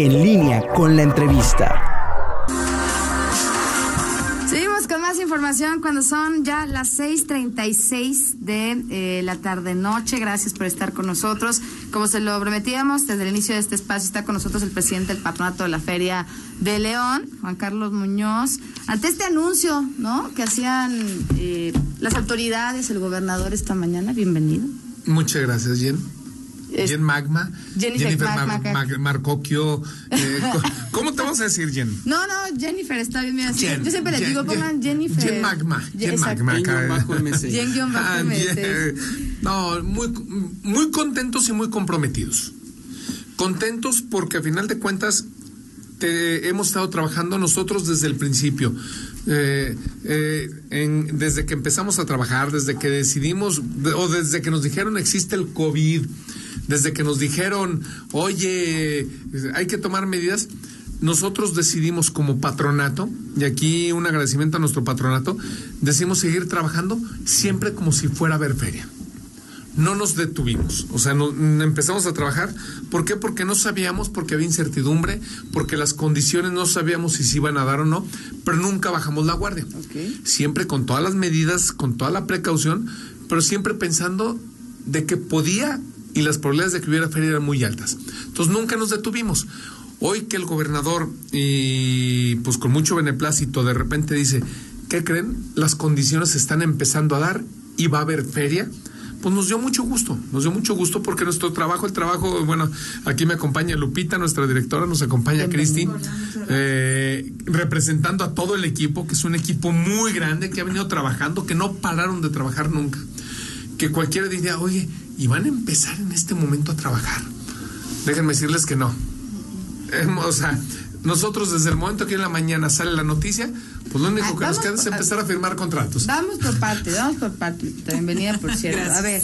En línea con la entrevista. Seguimos con más información cuando son ya las 6:36 de eh, la tarde-noche. Gracias por estar con nosotros. Como se lo prometíamos, desde el inicio de este espacio está con nosotros el presidente del patronato de la Feria de León, Juan Carlos Muñoz. Ante este anuncio, ¿no? Que hacían eh, las autoridades, el gobernador esta mañana. Bienvenido. Muchas gracias, Jen. Es- Jen Magma. Jennifer. Mar- Marcocchio. eh, ¿Cómo te vamos a decir, Jen? No, no, Jennifer está bien. Mira, Jen, yo siempre les Jen, digo, pongan Jennifer. Jen Magma. Jen. Magma. Jen guion bajo Ah. No, muy, muy contentos y muy comprometidos. Contentos porque a final de cuentas te- hemos estado trabajando nosotros desde el principio. Eh, eh, en- desde que empezamos a trabajar, desde que decidimos, de- o desde que nos dijeron existe el COVID, desde que nos dijeron, oye, hay que tomar medidas, nosotros decidimos como patronato, y aquí un agradecimiento a nuestro patronato, decidimos seguir trabajando siempre como si fuera a haber feria no nos detuvimos, o sea, no- empezamos a trabajar. ¿Por qué? Porque no sabíamos, porque había incertidumbre, porque las condiciones no sabíamos si se iban a dar o no, pero nunca bajamos la guardia. Siempre con todas las medidas, con toda la precaución, pero siempre pensando de que podía y las probabilidades de que hubiera feria eran muy altas. Entonces nunca nos detuvimos. Hoy que el gobernador, y pues con mucho beneplácito, de repente dice, ¿qué creen? Las condiciones se están empezando a dar y va a haber feria. Pues nos dio mucho gusto, nos dio mucho gusto porque nuestro trabajo, el trabajo, bueno, aquí me acompaña Lupita, nuestra directora, nos acompaña Cristi, eh, representando a todo el equipo, que es un equipo muy grande, que ha venido trabajando, que no pararon de trabajar nunca. Que cualquiera diría, oye, ¿y van a empezar en este momento a trabajar? Déjenme decirles que no. Em, O sea, nosotros desde el momento que en la mañana sale la noticia, pues lo único que nos queda es empezar a firmar contratos. Vamos por parte, vamos por parte. Bienvenida, por cierto. A ver.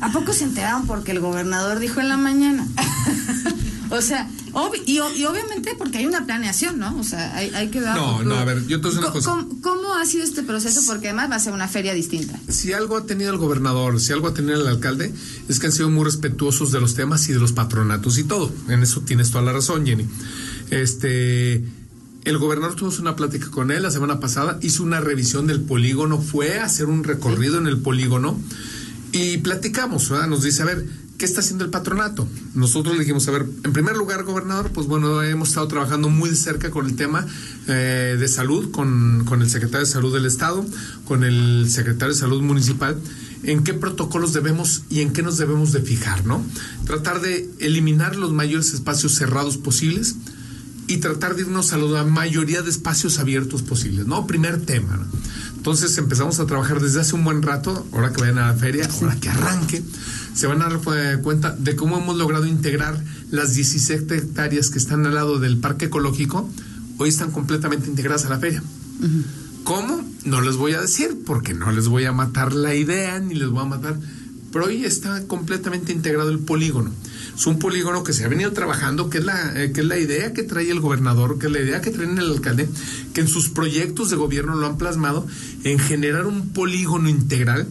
¿A poco se enteraron porque el gobernador dijo en la mañana? o sea, y, obviamente porque hay una planeación, ¿no? O sea, hay, hay que ver. No, no, a ver, yo te voy a decir una Co- cosa. ¿Cómo, cómo ha sido este proceso? Porque además va a ser una feria distinta. Si algo ha tenido el gobernador, si algo ha tenido el alcalde, es que han sido muy respetuosos de los temas y de los patronatos y todo. En eso tienes toda la razón, Jenny. Este, el gobernador tuvimos una plática con él la semana pasada, hizo una revisión del polígono, fue a hacer un recorrido en el polígono y platicamos, ¿verdad? Nos dice, a ver, ¿qué está haciendo el patronato? Nosotros le dijimos, a ver, en primer lugar, gobernador, pues bueno, hemos estado trabajando muy de cerca con el tema eh, de salud, con, con el secretario de salud del Estado, con el secretario de salud municipal, en qué protocolos debemos y en qué nos debemos de fijar, ¿no? Tratar de eliminar los mayores espacios cerrados posibles y tratar de irnos a la mayoría de espacios abiertos posibles, ¿no? Primer tema, ¿no? Entonces empezamos a trabajar desde hace un buen rato, ahora que vayan a la feria, ahora que arranque, se van a dar eh, cuenta de cómo hemos logrado integrar las 17 hectáreas que están al lado del parque ecológico, hoy están completamente integradas a la feria. ¿Cómo? No les voy a decir, porque no les voy a matar la idea, ni les voy a matar. Pero hoy está completamente integrado el polígono. Es un polígono que se ha venido trabajando, que es la, eh, que es la idea que trae el gobernador, que es la idea que trae el alcalde, que en sus proyectos de gobierno lo han plasmado en generar un polígono integral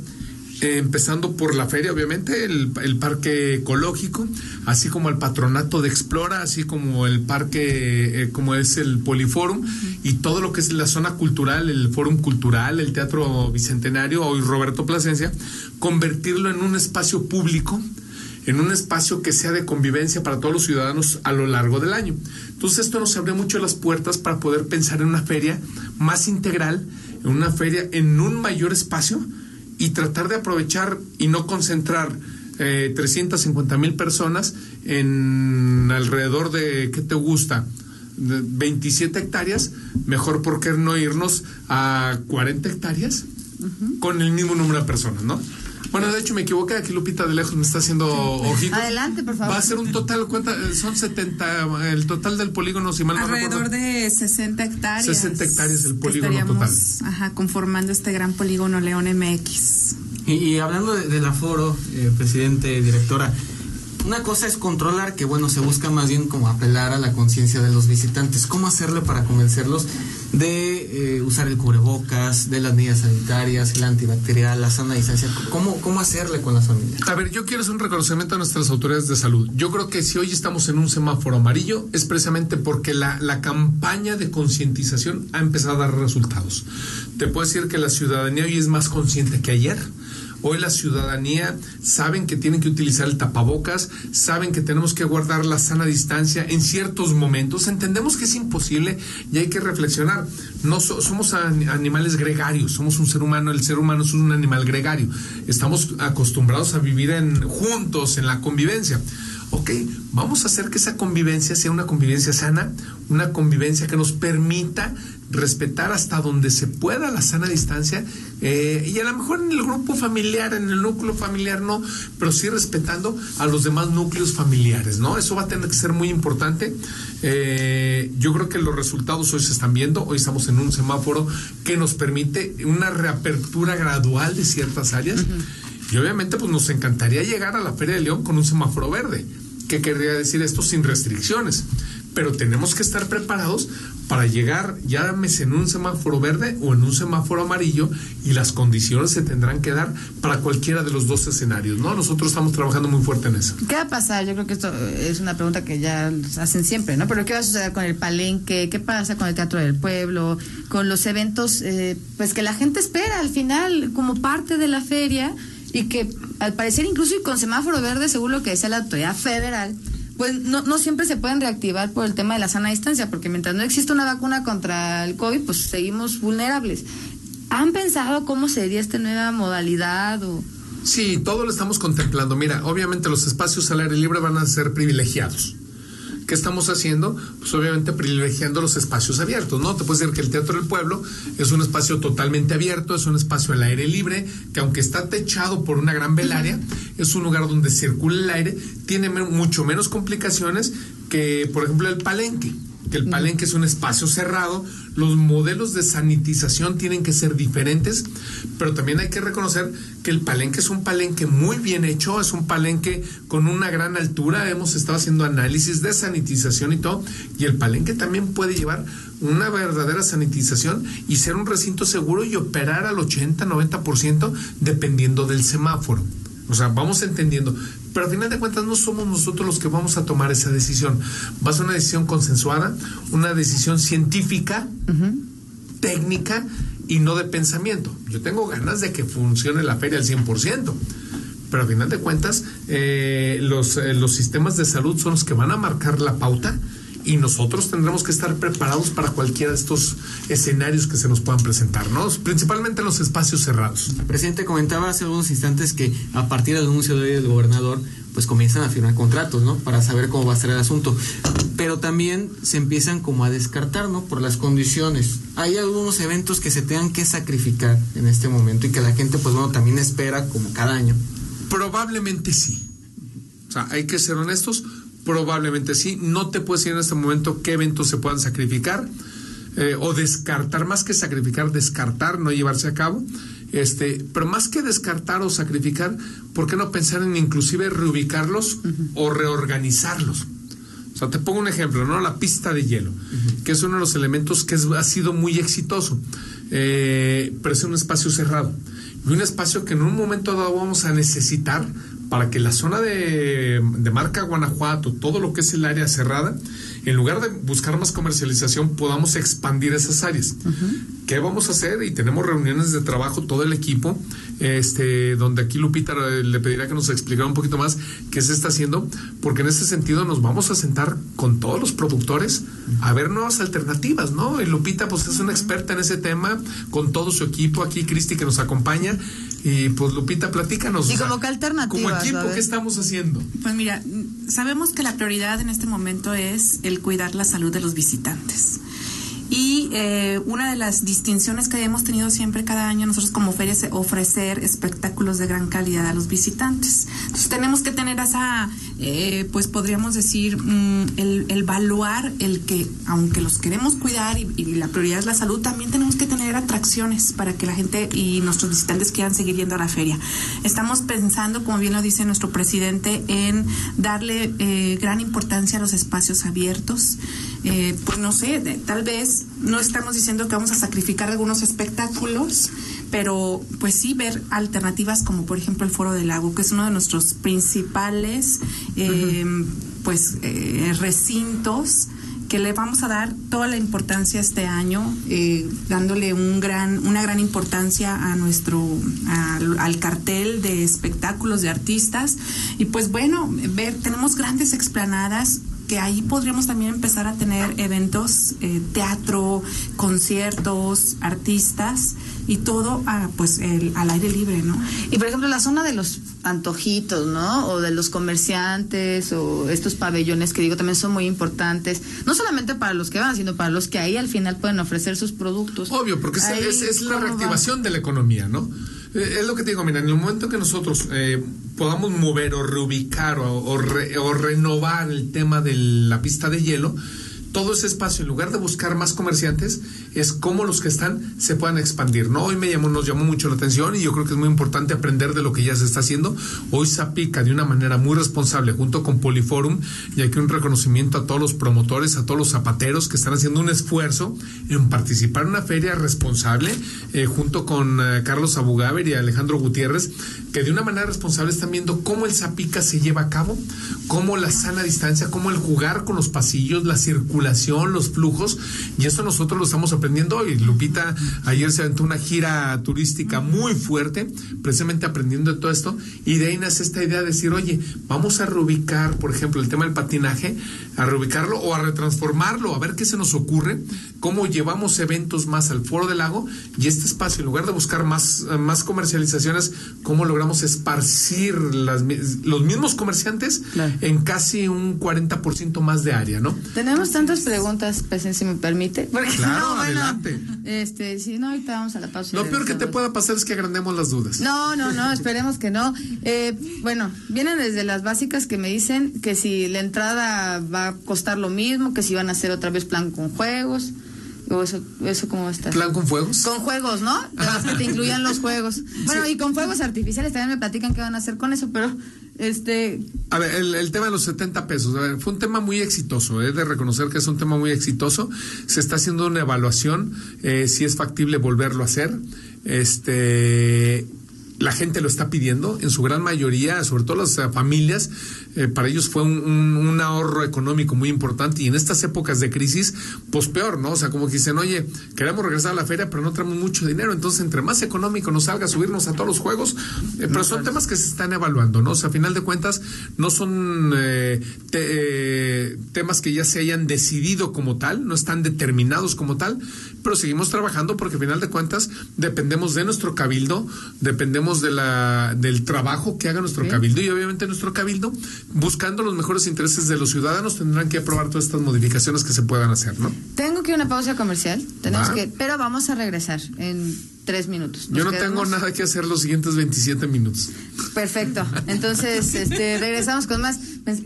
eh, empezando por la feria, obviamente, el, el parque ecológico, así como el patronato de Explora, así como el parque, eh, como es el Poliforum, y todo lo que es la zona cultural, el Fórum Cultural, el Teatro Bicentenario, hoy Roberto Plasencia, convertirlo en un espacio público, en un espacio que sea de convivencia para todos los ciudadanos a lo largo del año. Entonces esto nos abre mucho las puertas para poder pensar en una feria más integral, en una feria en un mayor espacio y tratar de aprovechar y no concentrar eh, 350 mil personas en alrededor de, ¿qué te gusta? De 27 hectáreas, mejor por qué no irnos a 40 hectáreas con el mismo número de personas, ¿no? Bueno, de hecho me equivoqué, aquí Lupita de lejos me está haciendo ojitos. Adelante, por favor. Va a ser un total, cuenta, son 70, el total del polígono, si mal no Alrededor recuerdo. de 60 hectáreas. 60 hectáreas el polígono estaríamos, Ajá, conformando este gran polígono León MX. Y, y hablando de- del aforo, eh, presidente, directora, una cosa es controlar, que bueno, se busca más bien como apelar a la conciencia de los visitantes. ¿Cómo hacerle para convencerlos de eh, usar el cubrebocas, de las medidas sanitarias, el antibacterial, la sana distancia? ¿Cómo, ¿Cómo hacerle con las familias? A ver, yo quiero hacer un reconocimiento a nuestras autoridades de salud. Yo creo que si hoy estamos en un semáforo amarillo es precisamente porque la, la campaña de concientización ha empezado a dar resultados. Te puedo decir que la ciudadanía hoy es más consciente que ayer Hoy la ciudadanía saben que tienen que utilizar el tapabocas, saben que tenemos que guardar la sana distancia en ciertos momentos. Entendemos que es imposible y hay que reflexionar. No somos animales gregarios, somos un ser humano, el ser humano es un animal gregario. Estamos acostumbrados a vivir en juntos en la convivencia ok, vamos a hacer que esa convivencia sea una convivencia sana, una convivencia que nos permita respetar hasta donde se pueda la sana distancia eh, y a lo mejor en el grupo familiar, en el núcleo familiar no, pero sí respetando a los demás núcleos familiares, ¿no? Eso va a tener que ser muy importante. Eh, yo creo que los resultados hoy se están viendo, hoy estamos en un semáforo que nos permite una reapertura gradual de ciertas áreas. Y obviamente pues nos encantaría llegar a la Feria de León con un semáforo verde. ¿Qué querría decir esto? Sin restricciones. Pero tenemos que estar preparados para llegar, llámese en un semáforo verde o en un semáforo amarillo, y las condiciones se tendrán que dar para cualquiera de los dos escenarios, ¿no? Nosotros estamos trabajando muy fuerte en eso. ¿Qué va a pasar? Yo creo que esto es una pregunta que ya hacen siempre, ¿no? Pero ¿qué va a suceder con el palenque? ¿Qué pasa con el Teatro del Pueblo? Con los eventos, eh, pues que la gente espera al final como parte de la feria y que al parecer incluso y con semáforo verde, según lo que decía la autoridad federal, pues no, no siempre se pueden reactivar por el tema de la sana distancia, porque mientras no existe una vacuna contra el COVID, pues seguimos vulnerables. ¿Han pensado cómo sería esta nueva modalidad o...? Sí, todo lo estamos contemplando. Mira, obviamente los espacios al aire libre van a ser privilegiados. ¿Qué estamos haciendo? Pues obviamente privilegiando los espacios abiertos, ¿no? Te puedo decir que el Teatro del Pueblo es un espacio totalmente abierto, es un espacio al aire libre, que aunque está techado por una gran velaria, es un lugar donde circula el aire, tiene mucho menos complicaciones que, por ejemplo, el palenque que el palenque es un espacio cerrado, los modelos de sanitización tienen que ser diferentes, pero también hay que reconocer que el palenque es un palenque muy bien hecho, es un palenque con una gran altura, hemos estado haciendo análisis de sanitización y todo, y el palenque también puede llevar una verdadera sanitización y ser un recinto seguro y operar al 80-90% dependiendo del semáforo. O sea, vamos entendiendo. Pero al final de cuentas no somos nosotros los que vamos a tomar esa decisión. Va a ser una decisión consensuada, una decisión científica, técnica y no de pensamiento. Yo tengo ganas de que funcione la feria al 100%. Pero al final de cuentas, eh, los, eh, los sistemas de salud son los que van a marcar la pauta y nosotros tendremos que estar preparados para cualquiera de estos escenarios que se nos puedan presentar, ¿no? Principalmente en los espacios cerrados. El presidente comentaba hace unos instantes que a partir del anuncio de hoy del gobernador, pues comienzan a firmar contratos, ¿no? Para saber cómo va a ser el asunto. Pero también se empiezan como a descartar, ¿no? Por las condiciones. Hay algunos eventos que se tengan que sacrificar en este momento y que la gente, pues bueno, también espera como cada año. Probablemente sí. O sea, hay que ser honestos Probablemente sí. No te puedo decir en este momento qué eventos se puedan sacrificar eh, o descartar, más que sacrificar, descartar, no llevarse a cabo. Este, pero más que descartar o sacrificar, ¿por qué no pensar en inclusive reubicarlos o reorganizarlos? O sea, te pongo un ejemplo, ¿no? La pista de hielo, que es uno de los elementos que ha sido muy exitoso, eh, pero es un espacio cerrado. Y un espacio que en un momento dado vamos a necesitar para que la zona de, marca Guanajuato, todo lo que es el área cerrada, en lugar de buscar más comercialización, podamos expandir esas áreas. ¿Qué vamos a hacer? Y tenemos reuniones de trabajo, todo el equipo, este, donde aquí Lupita le pediría que nos explicara un poquito más qué se está haciendo, porque en ese sentido nos vamos a sentar con todos los productores a ver nuevas alternativas, ¿no? Y Lupita, pues es una experta en ese tema, con todo su equipo, aquí Cristi que nos acompaña, y pues Lupita, platícanos. ¿Y como qué alternativas? Como equipo, ¿qué estamos haciendo? Pues mira, sabemos que la prioridad en este momento es el cuidar la salud de los visitantes. Y eh, una de las distinciones que hemos tenido siempre cada año nosotros como feria es ofrecer espectáculos de gran calidad a los visitantes. Entonces tenemos que tener esa, eh, pues podríamos decir, mm, el, el el que, aunque los queremos cuidar y, y la prioridad es la salud, también tenemos que tener atracciones para que la gente y nuestros visitantes quieran seguir yendo a la feria. Estamos pensando, como bien lo dice nuestro presidente, en darle eh, gran importancia a los espacios abiertos. Eh, pues no sé, de- tal vez no estamos diciendo que vamos a sacrificar algunos espectáculos, pero pues sí ver alternativas como por ejemplo el Foro del Lago, que es uno de nuestros principales eh, pues eh, recintos que le vamos a dar toda la importancia este año, eh, dándole un gran, una gran importancia a nuestro, al, al cartel de espectáculos de artistas. Y pues bueno, ver, tenemos grandes explanadas que ahí podríamos también empezar a tener eventos, eh, teatro, conciertos, artistas y todo ah, pues el- al aire libre, ¿no? Y por ejemplo, la zona de los antojitos, ¿no? O de los comerciantes o estos pabellones que digo también son muy importantes, no solamente para los que van, sino para los que ahí al final pueden ofrecer sus productos. Obvio, porque es, Ahí, es- es la reactivación de la economía, ¿no? Eh, es lo que te digo, mira, en el momento que nosotros eh, podamos mover o reubicar o, re- o renovar el tema de la pista de hielo, todo ese espacio, en lugar de buscar más comerciantes, es cómo los que están se puedan expandir, ¿no? Hoy me llamó, nos llamó mucho la atención y yo creo que es muy importante aprender de lo que ya se está haciendo. Hoy Zapica, de una manera muy responsable, junto con Poliforum, y aquí un reconocimiento a todos los promotores, a todos los zapateros que están haciendo un esfuerzo en participar en una feria responsable, eh, junto con eh, Carlos Abugaber y Alejandro Gutiérrez, que de una manera responsable están viendo cómo el Zapica se lleva a cabo, cómo la sana distancia, cómo el jugar con los pasillos, la circulación, los flujos, y esto nosotros lo estamos aprendiendo hoy. Lupita ayer se aventó una gira turística muy fuerte, precisamente aprendiendo de todo esto, y de ahí nace esta idea de decir, oye, vamos a reubicar, por ejemplo, el tema del patinaje, a reubicarlo o a retransformarlo, a ver qué se nos ocurre, cómo llevamos eventos más al foro del lago, y este espacio, en lugar de buscar más, más comercializaciones, cómo logramos esparcir las los mismos comerciantes Claro. en casi un 40% más de área, ¿no? Tenemos tantas preguntas, pues, si me permite. Porque Claro, no, adelante. Este, si no, ahorita vamos a la pausa. y Lo peor que te pueda pasar es que agrandemos las dudas. No, no, no, esperemos que no. Eh, bueno, vienen desde las básicas que me dicen que si la entrada va a costar lo mismo, que si van a hacer otra vez plan con juegos, o eso, eso cómo estar. ¿Plan con fuegos? Con juegos, ¿no? De que te incluyan los juegos. Bueno, y con fuegos artificiales también me platican qué van a hacer con eso, pero este A ver, el, el tema de los 70 pesos, a ver, fue un tema muy exitoso, he de reconocer que es un tema muy exitoso. Se está haciendo una evaluación, eh, si es factible volverlo a hacer. Este, la gente lo está pidiendo, en su gran mayoría, sobre todo las eh, familias, eh, para ellos fue un, un- un ahorro económico muy importante y en estas épocas de crisis, pues peor, ¿no? O sea, como que dicen, oye, queremos regresar a la feria, pero no tenemos mucho dinero, entonces entre más económico nos salga subirnos a todos los juegos, eh, pero son temas que se están evaluando, ¿no? O sea, a final de cuentas, no son eh, te- temas que ya se hayan decidido como tal, no están determinados como tal, pero seguimos trabajando porque a final de cuentas dependemos de nuestro cabildo, dependemos de la, del trabajo que haga nuestro cabildo y obviamente nuestro cabildo, buscando los mejores intereses de los ciudadanos, tendrán que aprobar todas estas modificaciones que se puedan hacer, ¿no? tengo que ir a una pausa comercial, tenemos Va. que, pero vamos a regresar en tres minutos. Nos Yo no quedamos- tengo nada que hacer los siguientes 27 minutos. Perfecto. Entonces, este, regresamos con más.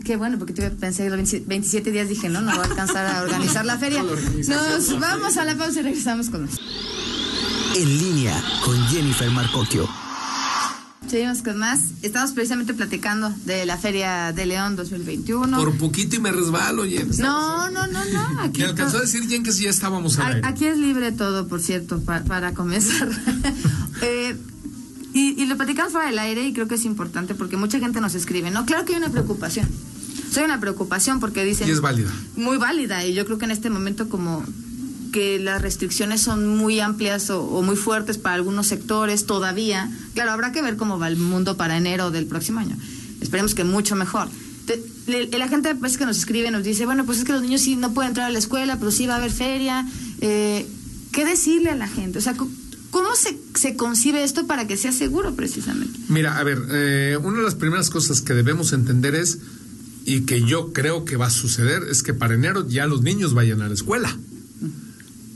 Qué bueno, porque tuve- pensé que los 27 27 días dije, no, no va a alcanzar a organizar la feria. Nos vamos a la pausa y regresamos con más. En línea con Jennifer Marcocchio. Seguimos con más. Estamos precisamente platicando de la Feria de León 2021. Por poquito y me resbalo, Jen. No, no, no, no. Aquí, Me alcanzó a decir Jen que sí ya estábamos al a- aire. aquí es libre todo, por cierto, pa- para comenzar. Eh, y, y lo platicamos fuera del aire y creo que es importante porque mucha gente nos escribe, ¿no? Claro que hay una preocupación. Soy una preocupación porque dicen... Y es válida. Muy válida y yo creo que en este momento como que las restricciones son muy amplias o, muy fuertes para algunos sectores todavía. Claro, habrá que ver cómo va el mundo para enero del próximo año. Esperemos que mucho mejor. La gente pues, que nos escribe nos dice, bueno, pues es que los niños sí no pueden entrar a la escuela, pero sí va a haber feria. Eh, ¿Qué decirle a la gente? O sea, ¿cómo se, se concibe esto para que sea seguro precisamente? Mira, a ver, eh, una de las primeras cosas que debemos entender es, y que yo creo que va a suceder, es que para enero ya los niños vayan a la escuela.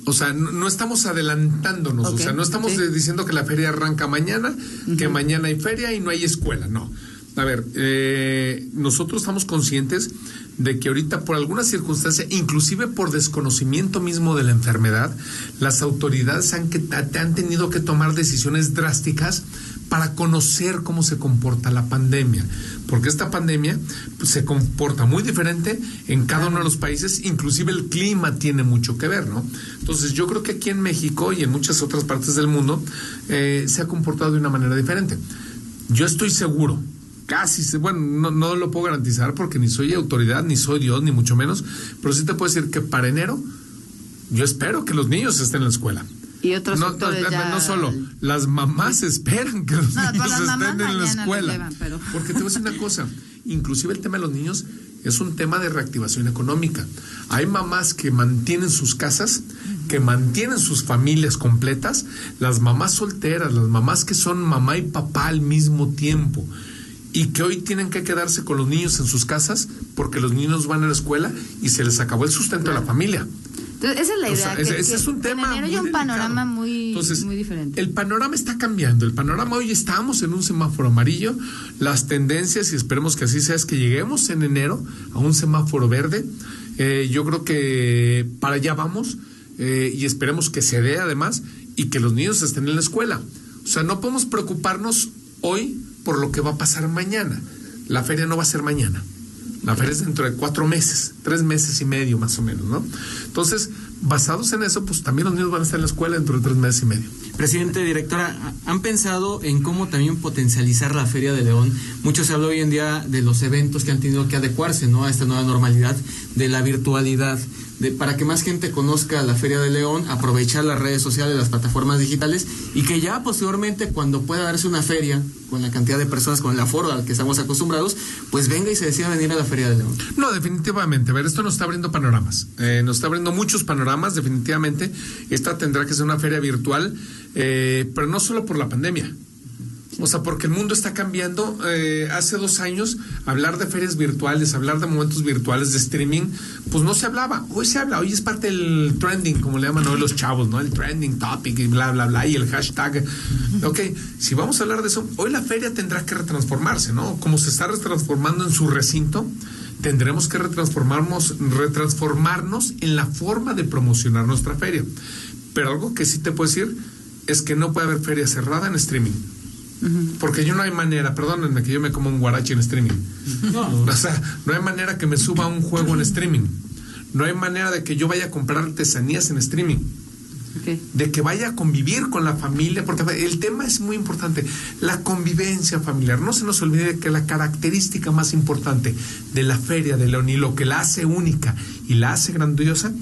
O sea, no, no estamos adelantándonos, o sea, no estamos diciendo que la feria arranca mañana, que mañana hay feria y no hay escuela, no. A ver, eh, nosotros estamos conscientes de que ahorita por alguna circunstancia, inclusive por desconocimiento mismo de la enfermedad, las autoridades han, que, han tenido que tomar decisiones drásticas para conocer cómo se comporta la pandemia, porque esta pandemia pues, se comporta muy diferente en cada uno de los países, inclusive el clima tiene mucho que ver, ¿no? Entonces yo creo que aquí en México y en muchas otras partes del mundo eh, se ha comportado de una manera diferente. Yo estoy seguro, casi, bueno, no, no lo puedo garantizar porque ni soy autoridad, ni soy Dios, ni mucho menos, pero sí te puedo decir que para enero yo espero que los niños estén en la escuela. Y otros No, no, ya... no solo, las mamás esperan que los No, niños estén en la escuela. llevan, pero- Porque te voy a decir una cosa, inclusive el tema de los niños es un tema de reactivación económica. Hay mamás que mantienen sus casas, que mantienen sus familias completas, las mamás solteras, las mamás que son mamá y papá al mismo tiempo y que hoy tienen que quedarse con los niños en sus casas porque los niños van a la escuela y se les acabó el sustento de la familia. Entonces, esa es la O idea. sea, que- ese, ese que es un en tema enero muy hay un delicado. panorama muy, Entonces, muy diferente. El panorama está cambiando. El panorama hoy estamos en un semáforo amarillo. Las tendencias, y esperemos que así sea, es que lleguemos en enero a un semáforo verde. Eh, yo creo que para allá vamos eh, y esperemos que se dé además y que los niños estén en la escuela. O sea, no podemos preocuparnos hoy por lo que va a pasar mañana. La feria no va a ser mañana. La feria es dentro de cuatro meses, tres meses y medio más o menos, ¿no? Entonces, basados en eso, pues también los niños van a estar en la escuela dentro de tres meses y medio. Presidente, directora, ¿han pensado en cómo también potencializar la Feria de León? Mucho se habla hoy en día de los eventos que han tenido que adecuarse ¿no? a esta nueva normalidad, de la virtualidad, de, para que más gente conozca la Feria de León, aprovechar las redes sociales, las plataformas digitales y que ya posteriormente cuando pueda darse una feria con la cantidad de personas, con el aforo al que estamos acostumbrados, pues venga y se decida venir a la Feria de León. No, definitivamente. A ver, esto nos está abriendo panoramas. Eh, nos está abriendo muchos panoramas, definitivamente. Esta tendrá que ser una feria virtual, eh, pero no solo por la pandemia. O sea, porque el mundo está cambiando. Eh, hace dos años, hablar de ferias virtuales, hablar de momentos virtuales de streaming, pues no se hablaba. Hoy se habla, hoy es parte del trending, como le llaman hoy los chavos, ¿no? El trending topic y bla, bla, bla, y el hashtag. Ok, si vamos a hablar de eso, hoy la feria tendrá que retransformarse, ¿no? Como se está retransformando en su recinto, tendremos que retransformarnos, retransformarnos en la forma de promocionar nuestra feria. Pero algo que sí te puedo decir es que no puede haber feria cerrada en streaming. Porque yo no hay manera, perdónenme que yo me como un guarache en streaming. O sea, no hay manera que me suba un juego en streaming. No hay manera de que yo vaya a comprar artesanías en streaming. De que vaya a convivir con la familia, porque el tema es muy importante. La convivencia familiar. No se nos olvide que la característica más importante de la Feria de León y lo que la hace única y la hace grandiosa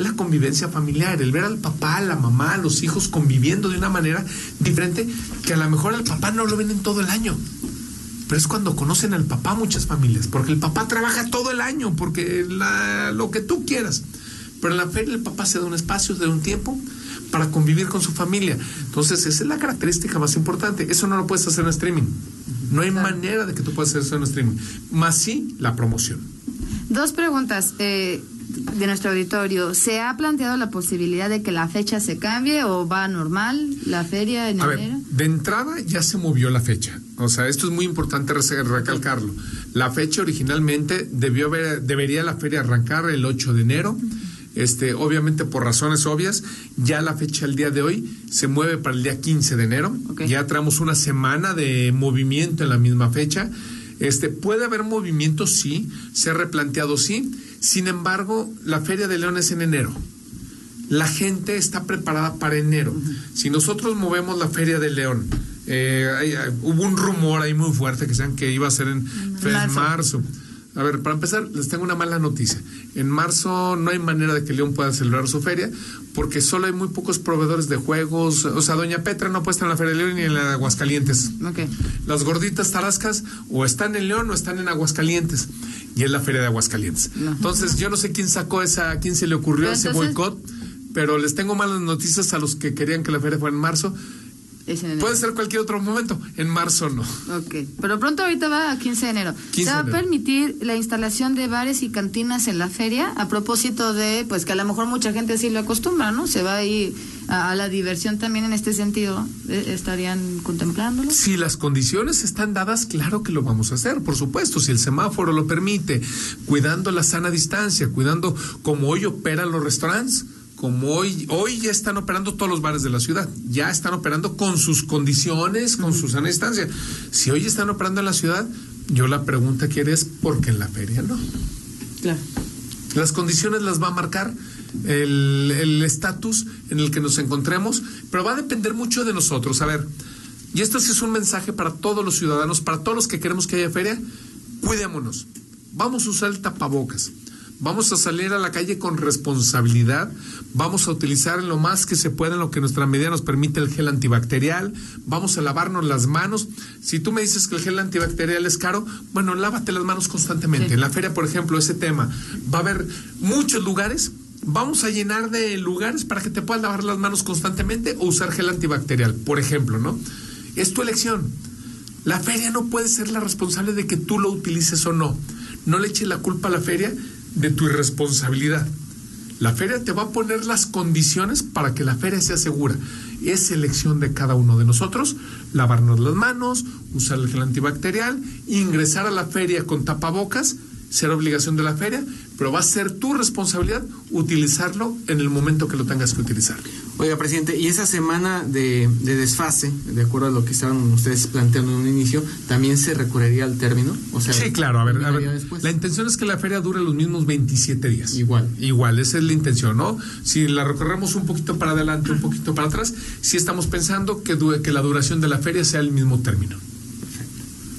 la convivencia familiar, el ver al papá, a la mamá, a los hijos conviviendo de una manera diferente que a lo mejor al papá no lo ven en todo el año. Pero es cuando conocen al papá muchas familias, porque el papá trabaja todo el año, porque la- lo que tú quieras. Pero en la feria el papá se da un espacio, se da un tiempo para convivir con su familia. Entonces, esa es la característica más importante. Eso no lo puedes hacer en streaming. No hay manera de que tú puedas hacer eso en streaming. Más sí la promoción. Dos preguntas eh, de nuestro auditorio. ¿Se ha planteado la posibilidad de que la fecha se cambie o va normal la feria en A ver, enero? de entrada ya se movió la fecha. O sea, esto es muy importante recalcarlo. La fecha originalmente debió haber, debería la feria arrancar el 8 de enero. Este, obviamente por razones obvias, ya la fecha el día de hoy se mueve para el día 15 de enero. Ya traemos una semana de movimiento en la misma fecha. Este, puede haber movimiento, sí, se ha replanteado, sí. Sin embargo, la Feria de León es en enero. La gente está preparada para enero. Si nosotros movemos la Feria de León, eh, hay- hay- hubo un rumor ahí muy fuerte que decían que iba a ser en, fe- en marzo. marzo. A ver, para empezar, les tengo una mala noticia. En marzo no hay manera de que León pueda celebrar su feria porque solo hay muy pocos proveedores de juegos. O sea, Doña Petra no puede estar en la Feria de León ni en la de Aguascalientes. Ok. Las gorditas tarascas o están en León o están en Aguascalientes. Y es la feria de Aguascalientes. No. Entonces, yo no sé quién sacó esa, quién se le ocurrió ese boicot, pero les tengo malas noticias a los que querían que la feria fuera en marzo. Es en enero. Puede ser cualquier otro momento, en marzo no. Ok, pero pronto ahorita va a 15 de enero. 15 ¿Se va a permitir la instalación de bares y cantinas en la feria? A propósito de, pues que a lo mejor mucha gente así lo acostumbra, ¿no? Se va a ir a, a la diversión también en este sentido. ¿Eh, ¿Estarían contemplándolo? Si las condiciones están dadas, claro que lo vamos a hacer, por supuesto, si el semáforo lo permite, cuidando la sana distancia, cuidando como hoy operan los restaurantes, como hoy, hoy ya están operando todos los bares de la ciudad, ya están operando con sus condiciones, con su sana distancia. Si hoy están operando en la ciudad, yo la pregunta que es, ¿por qué en la feria no? Claro. Las condiciones las va a marcar el el estatus en el que nos encontremos, pero va a depender mucho de nosotros. A ver, y esto sí es un mensaje para todos los ciudadanos, para todos los que queremos que haya feria, cuidémonos. Vamos a usar el tapabocas. Vamos a salir a la calle con responsabilidad. Vamos a utilizar lo más que se pueda, en lo que nuestra medida nos permite, el gel antibacterial. Vamos a lavarnos las manos. Si tú me dices que el gel antibacterial es caro, bueno, lávate las manos constantemente. Sí. En la feria, por ejemplo, ese tema. Va a haber muchos lugares. Vamos a llenar de lugares para que te puedas lavar las manos constantemente o usar gel antibacterial, por ejemplo, ¿no? Es tu elección. La feria no puede ser la responsable de que tú lo utilices o no. No le eches la culpa a la feria de tu irresponsabilidad. La feria te va a poner las condiciones para que la feria sea segura. Es elección de cada uno de nosotros lavarnos las manos, usar el gel antibacterial, ingresar a la feria con tapabocas, será obligación de la feria, pero va a ser tu responsabilidad utilizarlo en el momento que lo tengas que utilizar. Oiga, presidente, y esa semana de, de desfase, de acuerdo a lo que estaban ustedes planteando en un inicio, ¿también se recurriría al término? O sea, Sí, claro, a ver, a ver, la intención es que la feria dure los mismos 27 días. Igual. Igual, esa es la intención, ¿no? Si la recorremos un poquito para adelante, un poquito para atrás, sí estamos pensando que, du- que la duración de la feria sea el mismo término.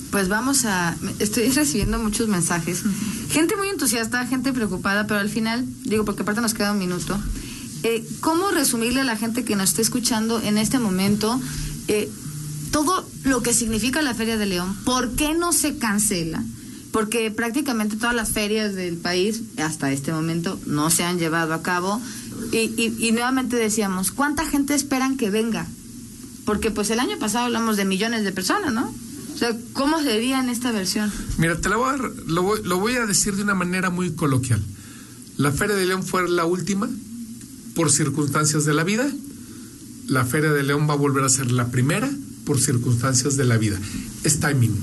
Pues vamos a... Estoy recibiendo muchos mensajes. Gente muy entusiasta, gente preocupada, pero al final, digo, porque aparte nos queda un minuto. Eh, ¿Cómo resumirle a la gente que nos está escuchando en este momento eh, todo lo que significa la Feria de León? ¿Por qué no se cancela? Porque prácticamente todas las ferias del país hasta este momento no se han llevado a cabo. Y, y- nuevamente decíamos, ¿cuánta gente esperan que venga? Porque pues el año pasado hablamos de millones de personas, ¿no? O sea, ¿cómo sería en esta versión? Mira, te la voy a, lo, voy, lo voy a decir de una manera muy coloquial. La Feria de León fue la última por circunstancias de la vida. La Feria de León va a volver a ser la primera por circunstancias de la vida. Es timing.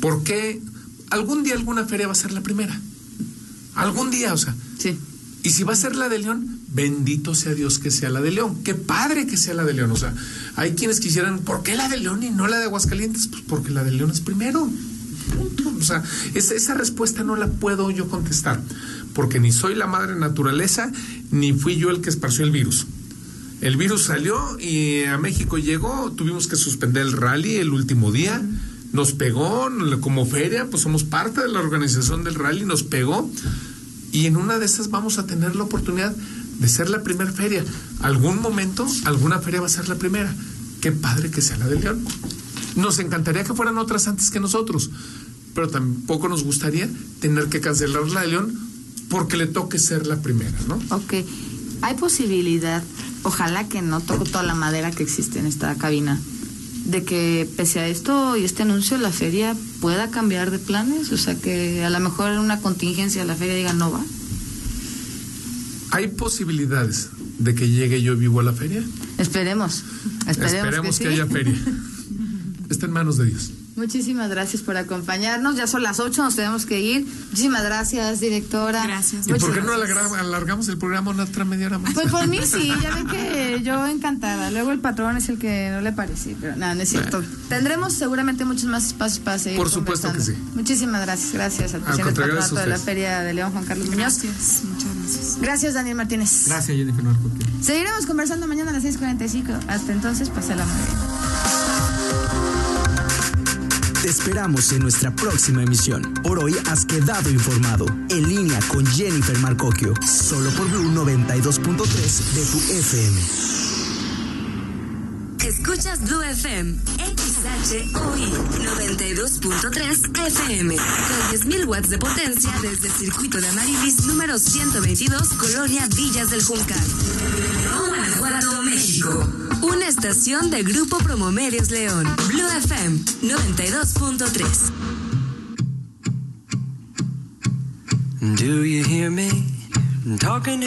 ¿Por qué algún día alguna feria va a ser la primera? Algún día, o sea. Sí. Y si va a ser la de León, bendito sea Dios que sea la de León. Qué padre que sea la de León. O sea, hay quienes quisieran, ¿por qué la de León y no la de Aguascalientes? Pues porque la de León es primero. Punto. O sea, esa, esa respuesta no la puedo yo contestar. Porque ni soy la madre naturaleza, ni fui yo el que esparció el virus. El virus salió y a México llegó, tuvimos que suspender el rally el último día, nos pegó como feria, pues somos parte de la organización del rally, nos pegó y en una de esas vamos a tener la oportunidad de ser la primera feria. Algún momento, alguna feria va a ser la primera. Qué padre que sea la de León. Nos encantaría que fueran otras antes que nosotros, pero tampoco nos gustaría tener que cancelar la de León porque le toque ser la primera, ¿no? Ok. Hay posibilidad, ojalá que no toco toda la madera que existe en esta cabina, de que pese a esto y este anuncio la feria pueda cambiar de planes, o sea que a lo mejor en una contingencia la feria diga no va. ¿Hay posibilidades de que llegue yo vivo a la feria? Esperemos, esperemos, Esperemos que, sí. haya feria. Está en manos de Dios. Muchísimas gracias por acompañarnos. Ya son las 8, nos tenemos que ir. Muchísimas gracias, directora. Gracias. ¿Y por qué no gracias. alarga- alargamos el programa una otra media hora más? Pues por mí sí, ya ven que yo encantada. Luego el patrón es el que no le parece, pero nada, no es cierto. Tendremos seguramente muchos más espacios para seguir Por supuesto que conversando. Muchísimas gracias, gracias al presidente patronato gracias de la. Feria de León, Juan Carlos Muñoz. Gracias, muchas gracias. Gracias, Daniel Martínez. Gracias, Jennifer. Seguiremos conversando mañana a las 6.45. Hasta entonces, pasela muy bien. Esperamos en nuestra próxima emisión. Por hoy has quedado informado. En línea con Jennifer Marcocchio. Solo por Blue 92.3 de tu FM. Escuchas Blue FM, XHOI 92.3 FM, con 10.000 watts de potencia desde Circuito de Amarilis número 122, Colonia Villas del Juncal. Guanajuato, México. Una estación de Grupo Promomedios León. Blue FM 92.3. Do you hear talking?